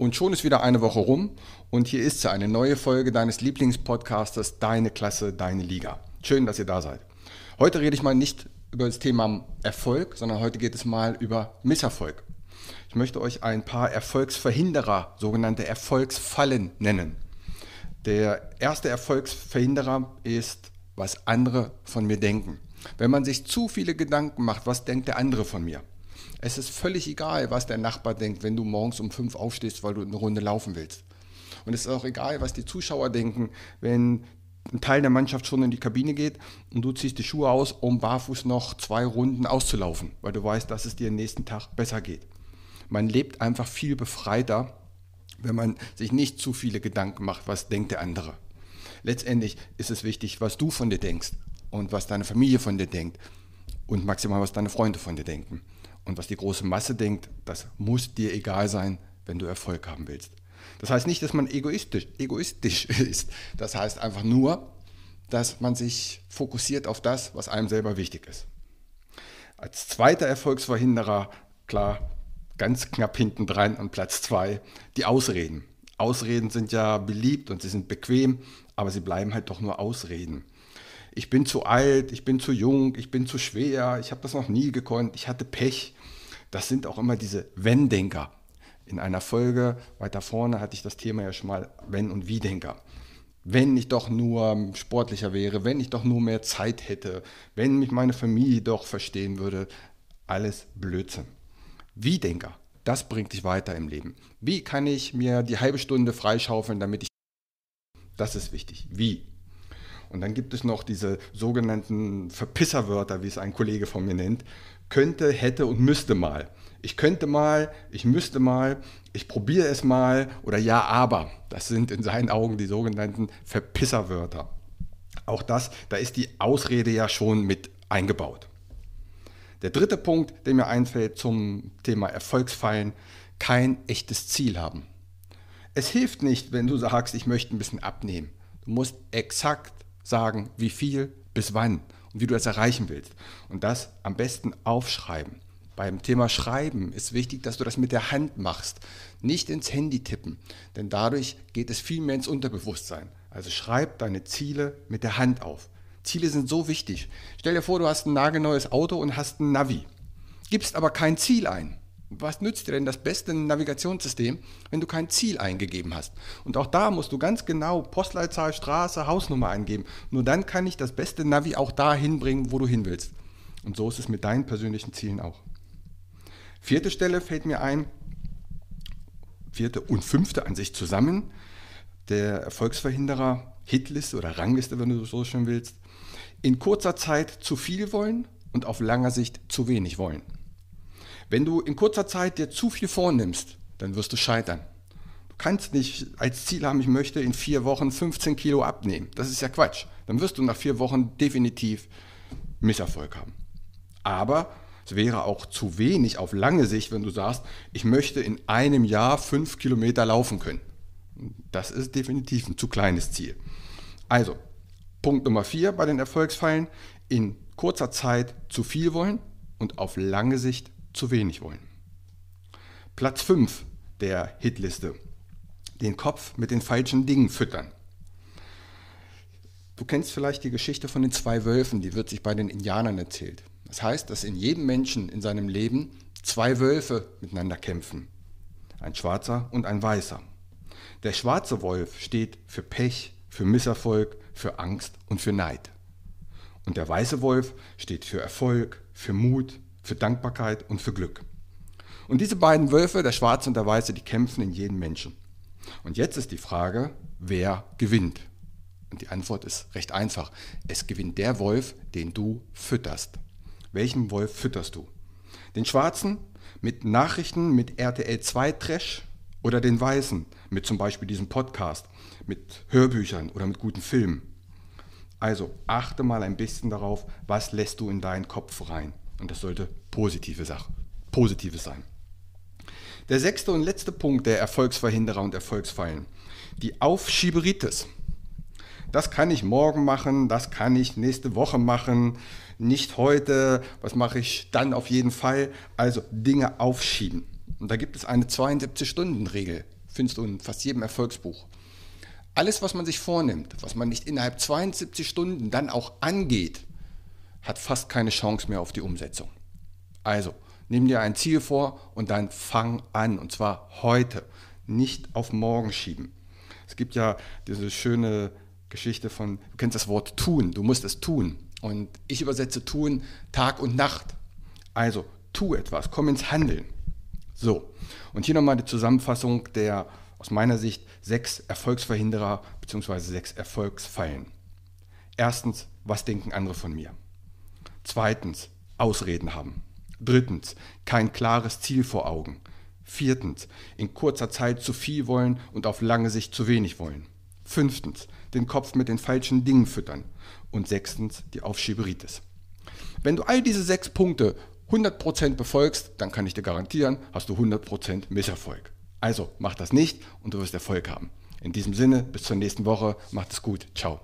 Und schon ist wieder eine Woche rum und hier ist sie, eine neue Folge deines Lieblingspodcasters Deine Klasse, Deine Liga. Schön, dass ihr da seid. Heute rede ich mal nicht über das Thema Erfolg, sondern heute geht es mal über Misserfolg. Ich möchte euch ein paar Erfolgsverhinderer, sogenannte Erfolgsfallen nennen. Der erste Erfolgsverhinderer ist, was andere von mir denken. Wenn man sich zu viele Gedanken macht, was denkt der andere von mir? Es ist völlig egal, was der Nachbar denkt, wenn du morgens um fünf aufstehst, weil du eine Runde laufen willst. Und es ist auch egal, was die Zuschauer denken, wenn ein Teil der Mannschaft schon in die Kabine geht und du ziehst die Schuhe aus, um barfuß noch zwei Runden auszulaufen, weil du weißt, dass es dir am nächsten Tag besser geht. Man lebt einfach viel befreiter, wenn man sich nicht zu viele Gedanken macht, was denkt der andere. Letztendlich ist es wichtig, was du von dir denkst und was deine Familie von dir denkt und maximal, was deine Freunde von dir denken. Und was die große Masse denkt, das muss dir egal sein, wenn du Erfolg haben willst. Das heißt nicht, dass man egoistisch, egoistisch ist. Das heißt einfach nur, dass man sich fokussiert auf das, was einem selber wichtig ist. Als zweiter Erfolgsverhinderer, klar, ganz knapp hinten dran an Platz zwei, die Ausreden. Ausreden sind ja beliebt und sie sind bequem, aber sie bleiben halt doch nur Ausreden ich bin zu alt, ich bin zu jung, ich bin zu schwer, ich habe das noch nie gekonnt, ich hatte Pech. Das sind auch immer diese Wenn-Denker. In einer Folge weiter vorne hatte ich das Thema ja schon mal Wenn- und Wie-Denker. Wenn ich doch nur sportlicher wäre, wenn ich doch nur mehr Zeit hätte, wenn mich meine Familie doch verstehen würde, alles Blödsinn. Wie-Denker, das bringt dich weiter im Leben. Wie kann ich mir die halbe Stunde freischaufeln, damit ich... Das ist wichtig. Wie? Und dann gibt es noch diese sogenannten Verpisserwörter, wie es ein Kollege von mir nennt. Könnte, hätte und müsste mal. Ich könnte mal, ich müsste mal, ich probiere es mal oder ja, aber. Das sind in seinen Augen die sogenannten Verpisserwörter. Auch das, da ist die Ausrede ja schon mit eingebaut. Der dritte Punkt, der mir einfällt zum Thema Erfolgsfallen, kein echtes Ziel haben. Es hilft nicht, wenn du sagst, ich möchte ein bisschen abnehmen. Du musst exakt sagen, wie viel, bis wann und wie du das erreichen willst. Und das am besten aufschreiben. Beim Thema Schreiben ist wichtig, dass du das mit der Hand machst, nicht ins Handy tippen, denn dadurch geht es viel mehr ins Unterbewusstsein. Also schreib deine Ziele mit der Hand auf. Ziele sind so wichtig. Stell dir vor, du hast ein nagelneues Auto und hast ein Navi, gibst aber kein Ziel ein was nützt dir denn das beste Navigationssystem, wenn du kein Ziel eingegeben hast? Und auch da musst du ganz genau Postleitzahl, Straße, Hausnummer eingeben. Nur dann kann ich das beste Navi auch da hinbringen, wo du hin willst. Und so ist es mit deinen persönlichen Zielen auch. Vierte Stelle fällt mir ein, vierte und fünfte an sich zusammen, der Erfolgsverhinderer, Hitliste oder Rangliste, wenn du so schön willst. In kurzer Zeit zu viel wollen und auf langer Sicht zu wenig wollen. Wenn du in kurzer Zeit dir zu viel vornimmst, dann wirst du scheitern. Du kannst nicht als Ziel haben, ich möchte in vier Wochen 15 Kilo abnehmen. Das ist ja Quatsch. Dann wirst du nach vier Wochen definitiv Misserfolg haben. Aber es wäre auch zu wenig auf lange Sicht, wenn du sagst, ich möchte in einem Jahr fünf Kilometer laufen können. Das ist definitiv ein zu kleines Ziel. Also, Punkt Nummer vier bei den Erfolgsfallen, in kurzer Zeit zu viel wollen und auf lange Sicht zu wenig wollen. Platz 5 der Hitliste. Den Kopf mit den falschen Dingen füttern. Du kennst vielleicht die Geschichte von den zwei Wölfen, die wird sich bei den Indianern erzählt. Das heißt, dass in jedem Menschen in seinem Leben zwei Wölfe miteinander kämpfen. Ein schwarzer und ein weißer. Der schwarze Wolf steht für Pech, für Misserfolg, für Angst und für Neid. Und der weiße Wolf steht für Erfolg, für Mut, für Dankbarkeit und für Glück. Und diese beiden Wölfe, der Schwarze und der Weiße, die kämpfen in jedem Menschen. Und jetzt ist die Frage, wer gewinnt? Und die Antwort ist recht einfach. Es gewinnt der Wolf, den du fütterst. Welchen Wolf fütterst du? Den Schwarzen mit Nachrichten, mit RTL 2 Trash oder den Weißen mit zum Beispiel diesem Podcast, mit Hörbüchern oder mit guten Filmen? Also achte mal ein bisschen darauf, was lässt du in deinen Kopf rein. Und das sollte positive Sache, positives sein. Der sechste und letzte Punkt der Erfolgsverhinderer und Erfolgsfallen. Die Aufschieberitis. Das kann ich morgen machen, das kann ich nächste Woche machen, nicht heute, was mache ich dann auf jeden Fall? Also Dinge aufschieben. Und da gibt es eine 72-Stunden-Regel findest du in fast jedem Erfolgsbuch. Alles, was man sich vornimmt, was man nicht innerhalb 72 Stunden dann auch angeht, hat fast keine Chance mehr auf die Umsetzung. Also, nimm dir ein Ziel vor und dann fang an. Und zwar heute, nicht auf morgen schieben. Es gibt ja diese schöne Geschichte von, du kennst das Wort tun, du musst es tun. Und ich übersetze tun Tag und Nacht. Also, tu etwas, komm ins Handeln. So, und hier nochmal die Zusammenfassung der aus meiner Sicht sechs Erfolgsverhinderer bzw. sechs Erfolgsfallen. Erstens, was denken andere von mir? Zweitens, Ausreden haben. Drittens, kein klares Ziel vor Augen. Viertens, in kurzer Zeit zu viel wollen und auf lange Sicht zu wenig wollen. Fünftens, den Kopf mit den falschen Dingen füttern. Und sechstens, die Aufschieberitis. Wenn du all diese sechs Punkte 100% befolgst, dann kann ich dir garantieren, hast du 100% Misserfolg. Also mach das nicht und du wirst Erfolg haben. In diesem Sinne, bis zur nächsten Woche, macht es gut. Ciao.